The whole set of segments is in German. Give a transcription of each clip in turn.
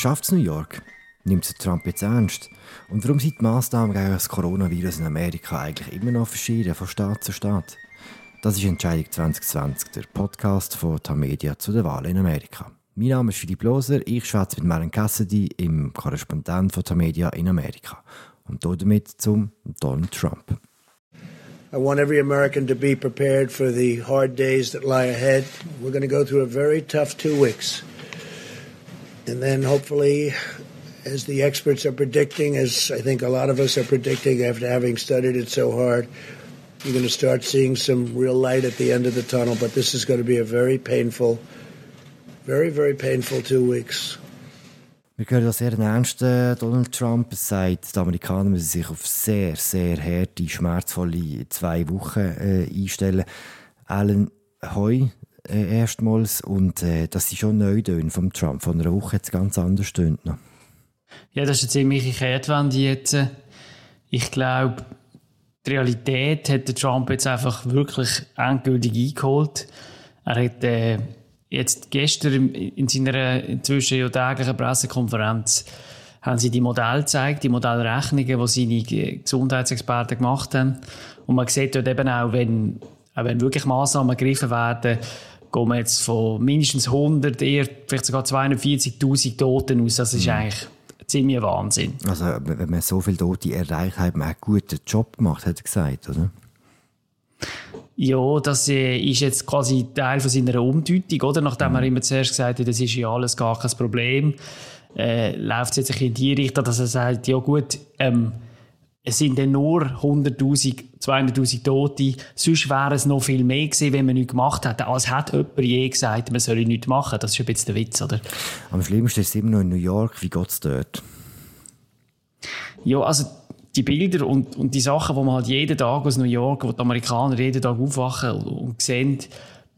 Schafft es New York? Nimmt es Trump jetzt ernst? Und warum sind die Massnahmen gegen das Coronavirus in Amerika eigentlich immer noch verschieden von Staat zu Staat? Das ist Entscheidung 2020, der Podcast von Tamedia zu der Wahl in Amerika. Mein Name ist Philipp Loser, ich schwätze mit Maren Cassidy, im Korrespondent von Tamedia in Amerika. Und damit zum Donald Trump. I want every American to be prepared for the hard days that lie ahead. We're going to go through a very tough two weeks. And then hopefully, as the experts are predicting, as I think a lot of us are predicting after having studied it so hard, you're going to start seeing some real light at the end of the tunnel. But this is going to be a very painful, very, very painful two weeks. Wir hören das sehr ernst. Donald Trump sagt, die Amerikaner müssen sich auf sehr, sehr harte, schmerzvolle zwei Wochen äh, einstellen. Alan Heu äh, erstmals und äh, das sind schon Neutöne vom Trump. Von einer Woche jetzt ganz anders tönt. Ja, das ist eine ziemliche Kehrtwende jetzt. Ich glaube, die Realität hat der Trump jetzt einfach wirklich endgültig eingeholt. Er hat äh, jetzt gestern in seiner inzwischen ja täglichen Pressekonferenz haben sie die Modelle gezeigt, die Modellrechnungen, die seine Gesundheitsexperten gemacht haben. Und man sieht dort eben auch, wenn, auch wenn wirklich Massnahmen ergriffen werden, gehen wir jetzt von mindestens 100, eher vielleicht sogar 240.000 Toten aus. Das ist mhm. eigentlich ziemlich Wahnsinn. Also, wenn man so viele Tote erreicht, hat man einen guten Job gemacht, hat er gesagt, oder? Ja, das äh, ist jetzt quasi Teil von seiner Umdeutung, oder? Nachdem mhm. er immer zuerst gesagt hat, das ist ja alles gar kein Problem, äh, läuft es jetzt in die Richtung, dass er sagt, ja gut, ähm, es sind dann nur 100.000, 200.000 Tote. Sonst wäre es noch viel mehr gewesen, wenn man nichts gemacht hätte. Als hat jemand je gesagt, man solle nichts machen. Das ist ein bisschen der Witz, oder? Am schlimmsten ist es immer noch in New York. Wie geht es dort? Ja, also die Bilder und, und die Sachen, die man halt jeden Tag aus New York, wo die Amerikaner jeden Tag aufwachen und, und sehen,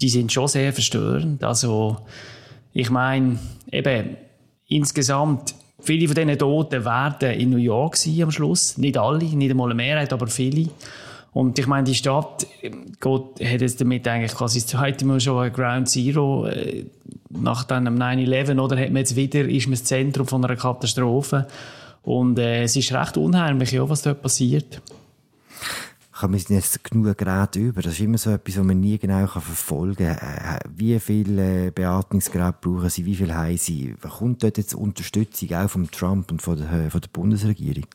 die sind schon sehr verstörend. Also, ich meine, eben, insgesamt Viele von diesen Toten werden in New York sein am Schluss. Nicht alle, nicht einmal eine Mehrheit, aber viele. Und ich meine, die Stadt Gott hat jetzt damit eigentlich quasi das zweite Mal schon Ground Zero äh, nach dem 9-11, oder hat man jetzt wieder, ist man das Zentrum von einer Katastrophe. Und äh, es ist recht unheimlich, ja, was dort passiert wir sind jetzt genug Geräte über. Das ist immer so etwas, was man nie genau verfolgen kann. Äh, wie viele Beatmungsgeräte brauchen sie, wie viel haben sie? Kommt dort jetzt Unterstützung auch von Trump und von der, von der Bundesregierung?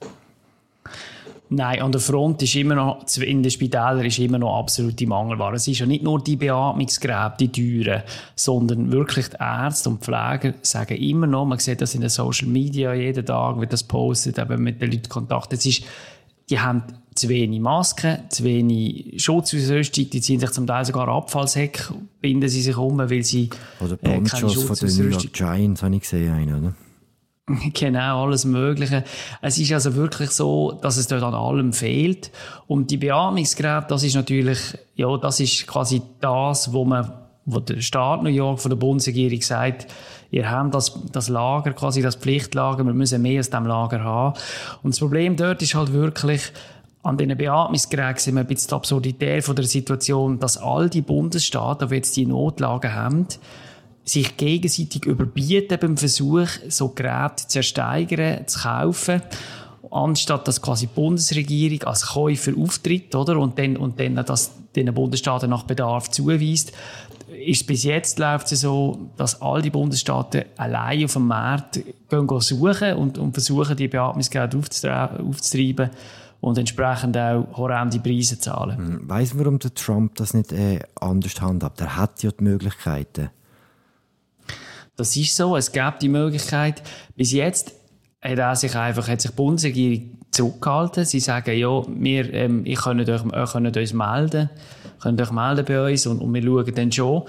Nein, an der Front ist immer noch, in den Spitälern ist immer noch absolute Mangelware. Es ist ja nicht nur die Beatmungsgeräte, die teuren, sondern wirklich die Ärzte und Pfleger sagen immer noch, man sieht das in den Social Media jeden Tag, wird das postet, eben mit den Leuten Kontakt. Es ist, die haben zu wenig Masken, zu wenig Schutzausrüstung, die ziehen sich zum Teil sogar Abfallsäcke, binden sie sich um, weil sie Oder äh, Ponchos von den New York Giants habe ich gesehen, einen, oder? Genau, alles Mögliche. Es ist also wirklich so, dass es dort an allem fehlt. Und die Beatmungsgeräte, das ist natürlich, ja, das ist quasi das, wo man, wo der Staat New York von der Bundesregierung sagt, ihr habt das, das Lager, quasi das Pflichtlager, wir müssen mehr aus dem Lager haben. Und das Problem dort ist halt wirklich, an diesen Beatmungsgeräten sehen wir ein bisschen die Absurdität von der Situation, dass all die Bundesstaaten, die jetzt die Notlagen haben, sich gegenseitig überbieten beim Versuch, so Geräte zu ersteigern, zu kaufen, anstatt dass quasi die Bundesregierung als Käufer auftritt, oder? Und dann, und dann das den Bundesstaaten nach Bedarf zuweist. Ist bis jetzt läuft es so, dass all die Bundesstaaten allein auf dem Markt gehen, gehen suchen und, und versuchen, die Beatmungsgeräte aufzutreiben und entsprechend auch horrende Preise zahlen. Hm, weiss man, warum der Trump das nicht äh, anders handhabt? Er hat ja die Möglichkeiten. Das ist so, es gibt die Möglichkeit. Bis jetzt hat er sich einfach, hat sich die Bundesregierung zurückgehalten. Sie sagen, ja, wir, ähm, ich könnt euch, ihr könnt uns melden, könnt euch melden bei uns und, und wir schauen dann schon.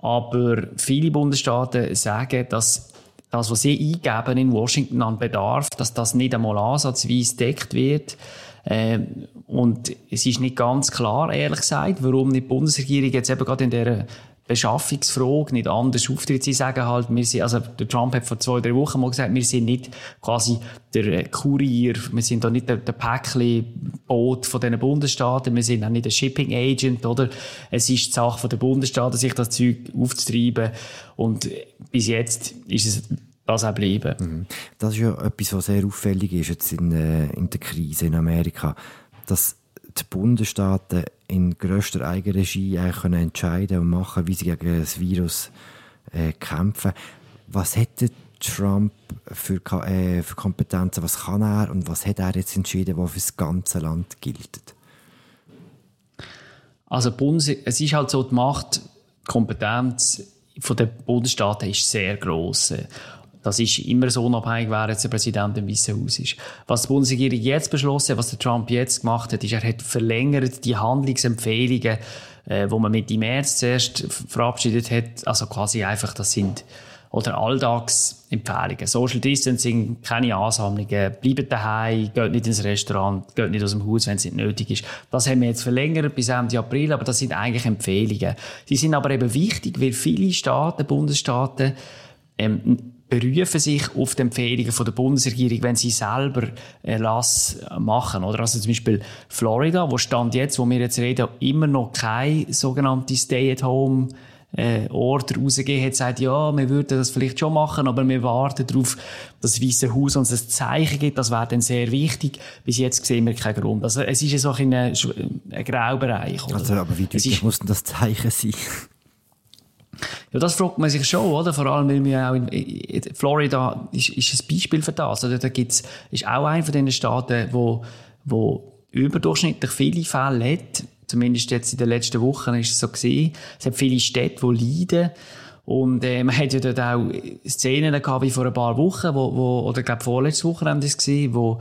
Aber viele Bundesstaaten sagen, dass das, was sie eingeben in Washington an Bedarf, dass das nicht einmal ansatzweise deckt wird. Äh, und es ist nicht ganz klar, ehrlich gesagt, warum die Bundesregierung jetzt eben gerade in der Beschaffungsfrage nicht anders auftritt. Sie sagen halt, wir sind, also der Trump hat vor zwei, drei Wochen mal gesagt, wir sind nicht quasi der äh, Kurier, wir sind da nicht der, der Päckli-Boot von diesen Bundesstaaten, wir sind auch nicht der Shipping Agent, oder? Es ist die Sache den Bundesstaaten, sich das Zeug aufzutreiben. Und bis jetzt ist es das auch bleiben. Mhm. Das ist ja etwas, was sehr auffällig ist jetzt in, äh, in der Krise in Amerika, dass die Bundesstaaten in grösster Eigenregie eigentlich können entscheiden und machen, wie sie gegen das Virus äh, kämpfen. Was hätte Trump für, äh, für Kompetenzen? Was kann er und was hat er jetzt entschieden, was für das ganze Land gilt? Also Bundes es ist halt so, die Macht, die Kompetenz von den Bundesstaaten ist sehr groß. Das ist immer so unabhängig, wer jetzt der Präsident im Weißen Haus ist. Was die Bundesregierung jetzt beschlossen hat, was der Trump jetzt gemacht hat, ist, er hat verlängert die Handlungsempfehlungen, äh, wo man mit im März zuerst verabschiedet hat. Also quasi einfach, das sind oder Alltagsempfehlungen. Social Distancing, keine Ansammlungen, bleibt daheim, geht nicht ins Restaurant, geht nicht aus dem Haus, wenn es nicht nötig ist. Das haben wir jetzt verlängert bis Ende April, aber das sind eigentlich Empfehlungen. Sie sind aber eben wichtig, weil viele Staaten, Bundesstaaten, ähm, berufen sich auf die Empfehlungen von der Bundesregierung, wenn sie selber Erlass machen. Oder also zum Beispiel Florida, wo stand jetzt, wo wir jetzt reden, immer noch kein sogenannte Stay-at-home äh, Order rausgegeben hat, sagt, ja, wir würden das vielleicht schon machen, aber wir warten darauf, dass das Weiße Haus uns ein Zeichen gibt, das wäre dann sehr wichtig. Bis jetzt sehen wir keinen Grund. Also es ist ja so ein, ein, ein Graubereich. Oder? Also, aber wie deutlich muss denn das Zeichen sein? Ja, das fragt man sich schon, oder? Vor allem, weil wir auch in, Florida ist, ist ein Beispiel für das. Oder? Da gibt's, ist auch einer von den Staaten, wo, wo überdurchschnittlich viele Fälle hat. Zumindest jetzt in den letzten Wochen ist es so gewesen. Es hat viele Städte, die leiden. Und äh, man hat ja dort auch Szenen gehabt, wie vor ein paar Wochen, wo, wo oder glaube vorletzte Woche haben das gesehen, wo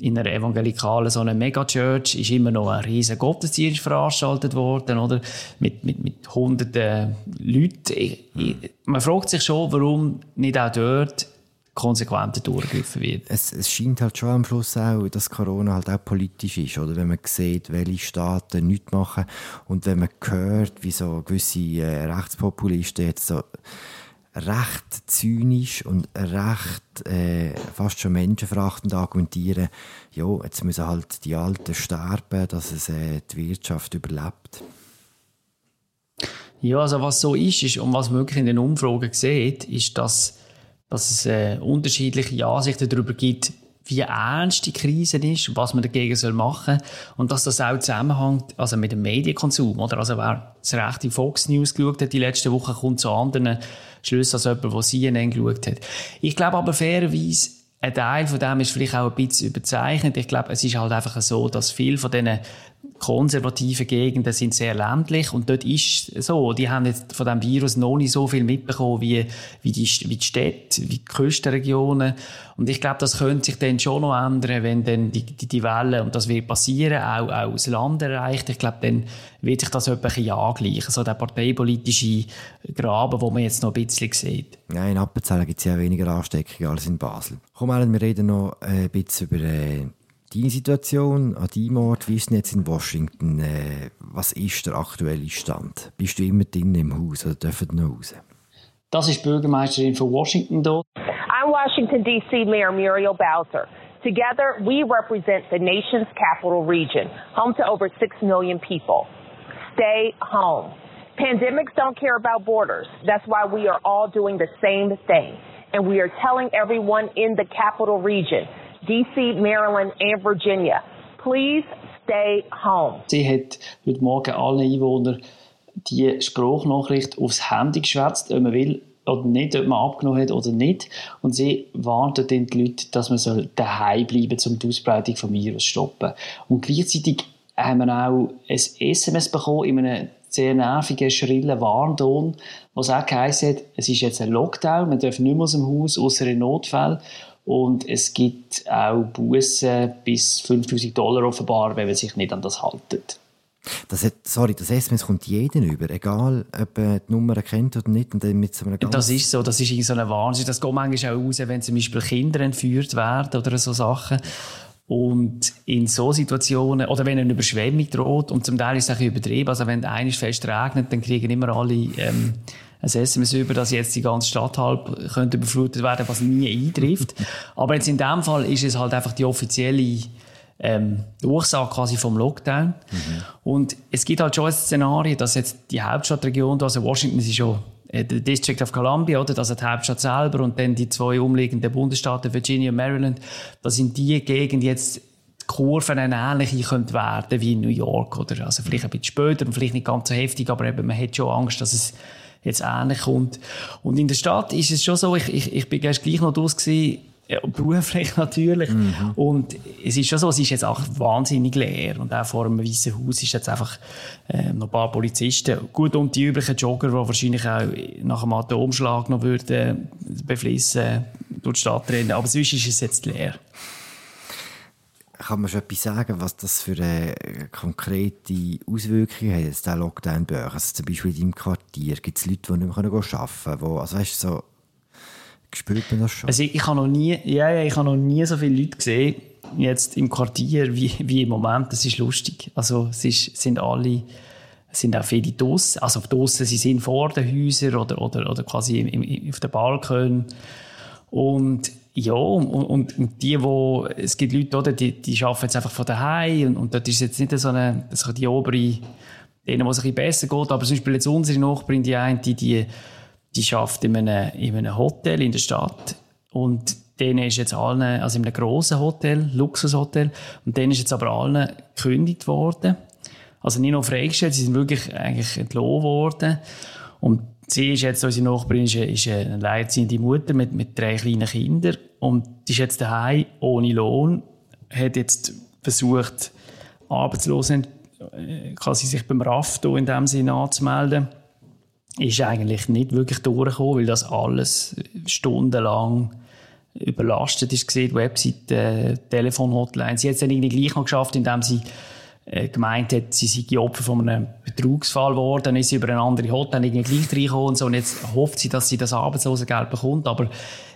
in einer evangelikalen so einer Megachurch ist immer noch ein riesen Gottesdienst veranstaltet worden, oder? Mit, mit, mit hunderten Leuten. Ich, ich, man fragt sich schon, warum nicht auch dort konsequenter durchgegriffen wird. Es, es scheint halt schon am Schluss auch, dass Corona halt auch politisch ist, oder? Wenn man sieht, welche Staaten nichts machen und wenn man hört, wie so gewisse äh, Rechtspopulisten jetzt so recht zynisch und recht äh, fast schon menschenverachtend argumentieren, ja, jetzt müssen halt die Alten sterben, dass es äh, die Wirtschaft überlebt. Ja, also was so ist, ist und was man wirklich in den Umfragen sieht, ist, dass, dass es äh, unterschiedliche Ansichten darüber gibt, wie ernst die Krise ist was man dagegen soll machen und dass das auch zusammenhängt also mit dem Medienkonsum. Oder? Also wer das rechte Fox News geschaut hat die letzten Wochen, kommt zu anderen Schlüssen als jemand, der CNN geschaut hat. Ich glaube aber fairerweise, ein Teil von dem ist vielleicht auch ein bisschen überzeichnet. Ich glaube, es ist halt einfach so, dass viel von diesen konservative Gegenden sind sehr ländlich und dort ist so, die haben jetzt von dem Virus noch nicht so viel mitbekommen wie, wie, die, wie die Städte, wie die Küstenregionen und ich glaube, das könnte sich dann schon noch ändern, wenn dann die, die, die Welle, und das wird passieren, auch, auch das Land erreicht, ich glaube, dann wird sich das etwas angleichen, so der parteipolitische Graben, den man jetzt noch ein bisschen sieht. Ja, in Appenzell gibt es ja weniger Ansteckungen als in Basel. Komm, Alan, wir reden noch ein bisschen über äh, deine Situation an deinem Ort, wie ist es jetzt in Washington? Äh, was ist der aktuelle Stand? Bist du immer drin im Haus oder dürfen noch raus? Das ist die Bürgermeisterin von Washington dort. I'm Washington, D.C. Mayor Muriel Bowser. Together, we represent the nation's capital region, home to over 6 million people. Stay home. Pandemics don't care about borders. That's why we are all doing the same thing. And we are telling everyone in the capital region DC, Maryland and Virginia. Please stay home. Sie hat heute Morgen allen Einwohnern die Spruchnachricht aufs Handy geschwätzt, ob man will oder nicht, ob man abgenommen hat oder nicht. Und sie warnt die Leute, dass man daheim bleiben soll, um die Ausbreitung des Virus zu stoppen. Und gleichzeitig haben wir auch ein SMS bekommen in einem sehr nervigen, schrillen Warnton, was auch geheißen hat, es ist jetzt ein Lockdown, man darf nicht mehr aus dem Haus, außer in Notfällen. Und es gibt auch Bussen bis 5000 Dollar offenbar, wenn man sich nicht an das haltet. Das hat, sorry, das SMS kommt jeden über, egal ob er die Nummer kennt oder nicht. Und mit so das ist so, das ist so eine Wahnsinn. Das geht manchmal auch raus, wenn zum Beispiel Kinder entführt werden oder so Sachen. Und in so Situationen, oder wenn eine Überschwemmung droht, und zum Teil ist es auch übertrieben, also wenn eines fest regnet, dann kriegen immer alle ähm, ein SMS über, dass jetzt die ganze Stadt halb könnte überflutet werden, was nie eintrifft. Aber jetzt in dem Fall ist es halt einfach die offizielle ähm, Ursache quasi vom Lockdown. Mhm. Und es gibt halt schon ein Szenario, dass jetzt die Hauptstadtregion, also Washington ist schon äh, der District of Columbia, oder? Also die Hauptstadt selber und dann die zwei umliegenden Bundesstaaten, Virginia und Maryland. Das sind die Gegend jetzt, die Kurven eine ähnliche könnte werden wie in New York, oder? Also vielleicht ein bisschen später und vielleicht nicht ganz so heftig, aber eben, man hat schon Angst, dass es jetzt ähnlich kommt. Und in der Stadt ist es schon so, ich, ich, ich bin gleich noch durch gewesen, ja, beruflich natürlich. Mhm. Und es ist schon so, es ist jetzt auch wahnsinnig leer. Und auch vor einem weißen Haus ist jetzt einfach äh, noch ein paar Polizisten. Gut, und die üblichen Jogger, die wahrscheinlich auch nach einem Atomschlag noch würden beflissen durch die Stadt rennen. Aber sonst ist es jetzt leer. Kann man schon etwas sagen, was das für eine konkrete Auswirkungen hat, jetzt der Lockdown bei euch? Also zum Beispiel in deinem Quartier gibt es Leute, die nicht mehr arbeiten können. also weißt du, so Spürt man das schon? Also ich, ich habe noch nie, ja, ja, ich habe noch nie so viele Leute gesehen, jetzt im Quartier, wie, wie im Moment. Das ist lustig. Also es ist, sind alle, sind auch viele draussen. Also draussen, sie sind vor den Häusern oder, oder, oder quasi im, im, auf den Balkon. Und ja, und, und, die, wo, es gibt Leute, oder, die, die arbeiten jetzt einfach von daheim und, und dort ist jetzt nicht so eine, so die obere, denen, wo es ein bisschen besser geht, aber zum Beispiel jetzt unsere Nachbarin, die eine, die, die die schafft in einem, in einem Hotel in der Stadt und denen ist jetzt allen, also in einem grossen Hotel, Luxushotel, und denen ist jetzt aber allen gekündigt worden. Also nicht nur freigestellt, sie sind wirklich eigentlich entlohnt worden. Und sie ist jetzt, unsere Nachbarin, ist, ist eine alleinerziehende Mutter mit, mit drei kleinen Kindern und ist jetzt daheim ohne Lohn, hat jetzt versucht, arbeitslosen, äh, quasi sich beim RAF in dem Sinne anzumelden ist eigentlich nicht wirklich durchgekommen, weil das alles stundenlang überlastet ist gesehen, Webseite, Telefonhotline. Sie hat es dann irgendwie gleich noch geschafft, indem sie äh, gemeint hat, sie sei Opfer von einem Betrugsfall geworden, dann ist sie über eine andere Hotline irgendwie gleich reingekommen und so und jetzt hofft sie, dass sie das Arbeitslosengeld bekommt, aber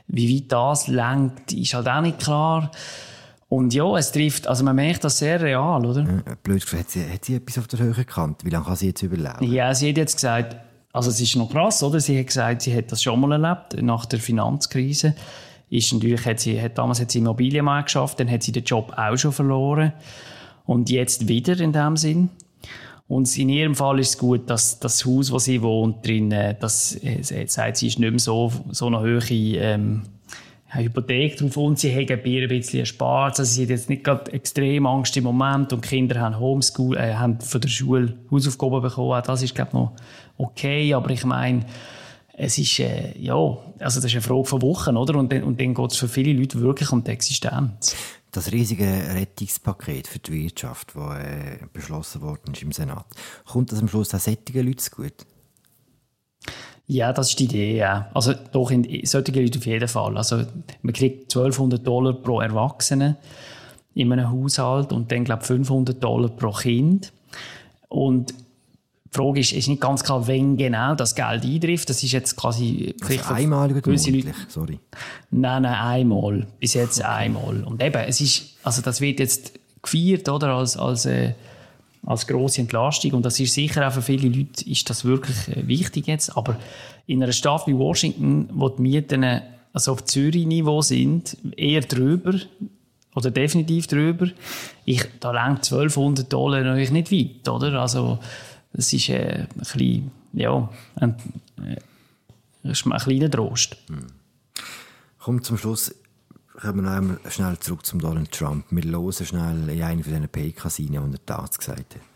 wie weit das lenkt, ist halt auch nicht klar. Und ja, es trifft, also man merkt das sehr real, oder? Blöd gesagt, hat sie, hat sie etwas auf der Höhe gekannt? Wie lange kann sie jetzt überleben? Ja, sie hat jetzt gesagt, also es ist noch krass, oder? Sie hat gesagt, sie hat das schon mal erlebt, nach der Finanzkrise. Ist natürlich, hat sie, hat, damals hat sie Immobilienmarkt geschafft, dann hat sie den Job auch schon verloren. Und jetzt wieder in dem Sinn. Und in ihrem Fall ist es gut, dass das Haus, wo sie wohnt, drin, äh, das, äh, sagt sie, ist nicht mehr so, so eine hohe, ähm, Hypothek drauf und sie haben bei ein bisschen erspart. Also sie haben jetzt nicht gerade extrem Angst im Moment und die Kinder haben Homeschool, äh, haben von der Schule Hausaufgaben bekommen. Das ist, glaube ich, noch okay. Aber ich meine, es ist, äh, ja, also das ist eine Frage von Wochen, oder? Und, und dann geht es für viele Leute wirklich um die Existenz. Das riesige Rettungspaket für die Wirtschaft, das äh, beschlossen worden ist im Senat, kommt das am Schluss auch sättigen Leuten gut? Ja, das ist die Idee, ja. Also doch, in solche Leute auf jeden Fall. Also man kriegt 1200 Dollar pro Erwachsene in einem Haushalt und dann, glaube ich, 500 Dollar pro Kind. Und die Frage ist, ist nicht ganz klar, wenn genau das Geld eintrifft. Das ist jetzt quasi... Also einmalig oder monatlich? Sorry. Nein, nein, einmal. Bis jetzt okay. einmal. Und eben, es ist, also das wird jetzt gefeiert, oder, als, als äh, als große Entlastung. Und das ist sicher auch für viele Leute ist das wirklich äh, wichtig jetzt. Aber in einer Stadt wie Washington, wo die Mieten also auf Zürich-Niveau sind, eher drüber oder definitiv drüber, ich, da längt 1200 Dollar natürlich nicht weit, oder? Also, das ist äh, ein bisschen, ja, ein, äh, ein kleiner Trost. Hm. Kommt zum Schluss kommen wir noch einmal schnell zurück zum Donald Trump. Wir hören schnell in eine von diesen PKs rein, die er da gesagt hat.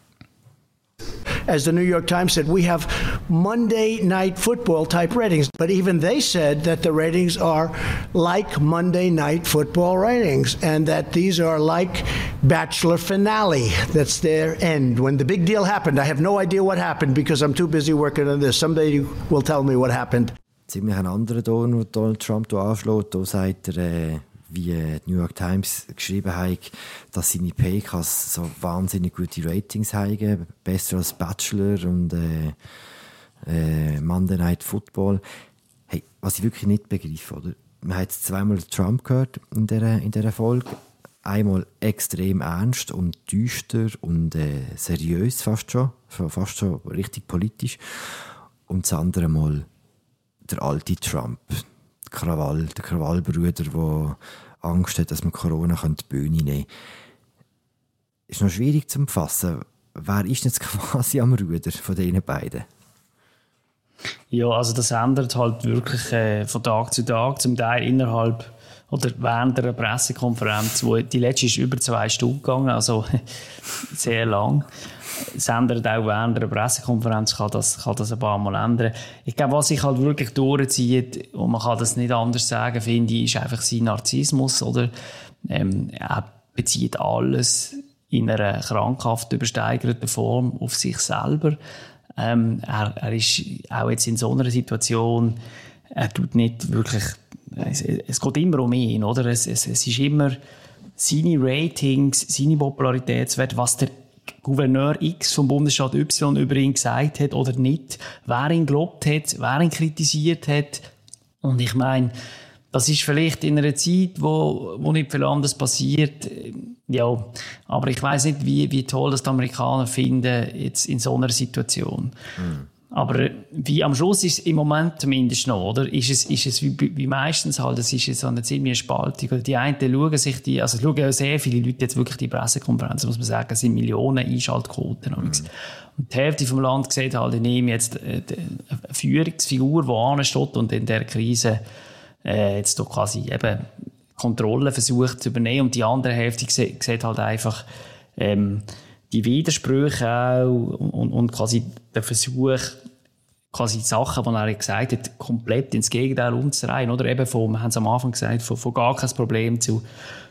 As the New York Times said, we have Monday night football type ratings. But even they said that the ratings are like Monday night football ratings and that these are like Bachelor finale. That's their end. When the big deal happened, I have no idea what happened because I'm too busy working on this. Somebody will tell me what happened. Ziemlich ein anderer Ton, den Donald Trump anschlägt. Da sagt er, äh wie die New York Times geschrieben hat, dass seine PKs so wahnsinnig gute Ratings haben, besser als Bachelor und äh, äh, Monday Night Football. Hey, was ich wirklich nicht begreife, oder? Man hat zweimal Trump gehört in dieser, in dieser Folge. Einmal extrem ernst und düster und äh, seriös fast schon, fast schon richtig politisch. Und das andere Mal der alte Trump, Krawall, der Krawallbruder, der Angst hat, dass man Corona die Bühne nehmen kann. Ist noch schwierig zu fassen. Wer ist jetzt quasi am Ruder von diesen beiden? Ja, also das ändert halt wirklich äh, von Tag zu Tag, zum Teil innerhalb oder während der Pressekonferenz, wo die letzte ist über zwei Stunden gegangen, also sehr lang. Es ändert auch während der Pressekonferenz, kann das, kann das ein paar Mal ändern. Ich glaube, was sich halt wirklich durchzieht, und man kann das nicht anders sagen, finde ich, ist einfach sein Narzissmus, oder? Ähm, er bezieht alles in einer krankhaft übersteigerten Form auf sich selber. Ähm, er, er ist auch jetzt in so einer Situation, er tut nicht wirklich, es, es geht immer um ihn, oder? Es, es, es ist immer seine Ratings, seine Popularitätswerte, was der Gouverneur X vom Bundesstaat Y über ihn gesagt hat oder nicht, wer ihn gelobt hat, wer ihn kritisiert hat. Und ich meine, das ist vielleicht in einer Zeit, wo, wo nicht viel anderes passiert. Ja, aber ich weiß nicht, wie, wie toll das die Amerikaner finden jetzt in so einer Situation. Mhm. Aber wie am Schluss ist es im Moment zumindest noch, oder? Ist es, ist es wie, wie meistens halt, es ist jetzt eine ziemliche Spaltung. Die einen schauen sich die, also schauen ja sehr viele Leute jetzt wirklich die Pressekonferenzen, muss man sagen, es sind Millionen Einschaltquoten. Mhm. Und die Hälfte vom Land sieht halt in ihm jetzt eine Führungsfigur, die ansteht und in der Krise äh, jetzt doch quasi eben Kontrolle versucht zu übernehmen und die andere Hälfte sieht halt einfach ähm, die Widersprüche auch und, und quasi der Versuch, quasi Sachen, die er gesagt hat, komplett ins Gegenteil umzureihen. Oder eben von, wir haben es am Anfang gesagt, von, von gar kein Problem zu,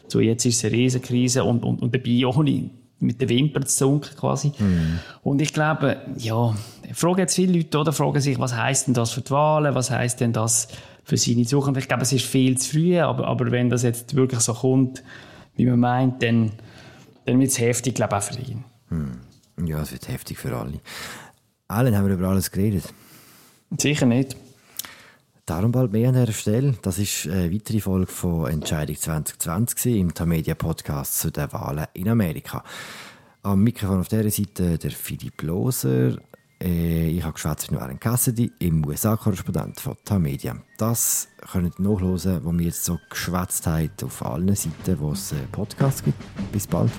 zu jetzt ist es eine Riesenkrise und, und, und dabei ohne mit den Wimpern zu zunken quasi. Mm. Und ich glaube, ja, fragen jetzt viele Leute, oder, fragen sich, was heisst denn das für die Wahlen, was heisst denn das für seine Zukunft? Ich glaube, es ist viel zu früh, aber, aber wenn das jetzt wirklich so kommt, wie man meint, dann, dann wird es heftig, glaube ich, auch für ihn. Mm. Ja, es wird heftig für alle. Allen haben wir über alles geredet. Sicher nicht. Darum bald mehr an dieser Stelle. Das ist eine weitere Folge von Entscheidung 2020 im Tamedia Podcast zu den Wahlen in Amerika. Am Mikrofon auf dieser Seite der Philipp Loser. Äh, ich habe geschwätzt mit Aaron Cassidy, im USA-Korrespondent von Tamedia. Das könnt ihr nachhören, wo wir jetzt so geschwätzt haben auf allen Seiten, wo es Podcasts gibt. Bis bald.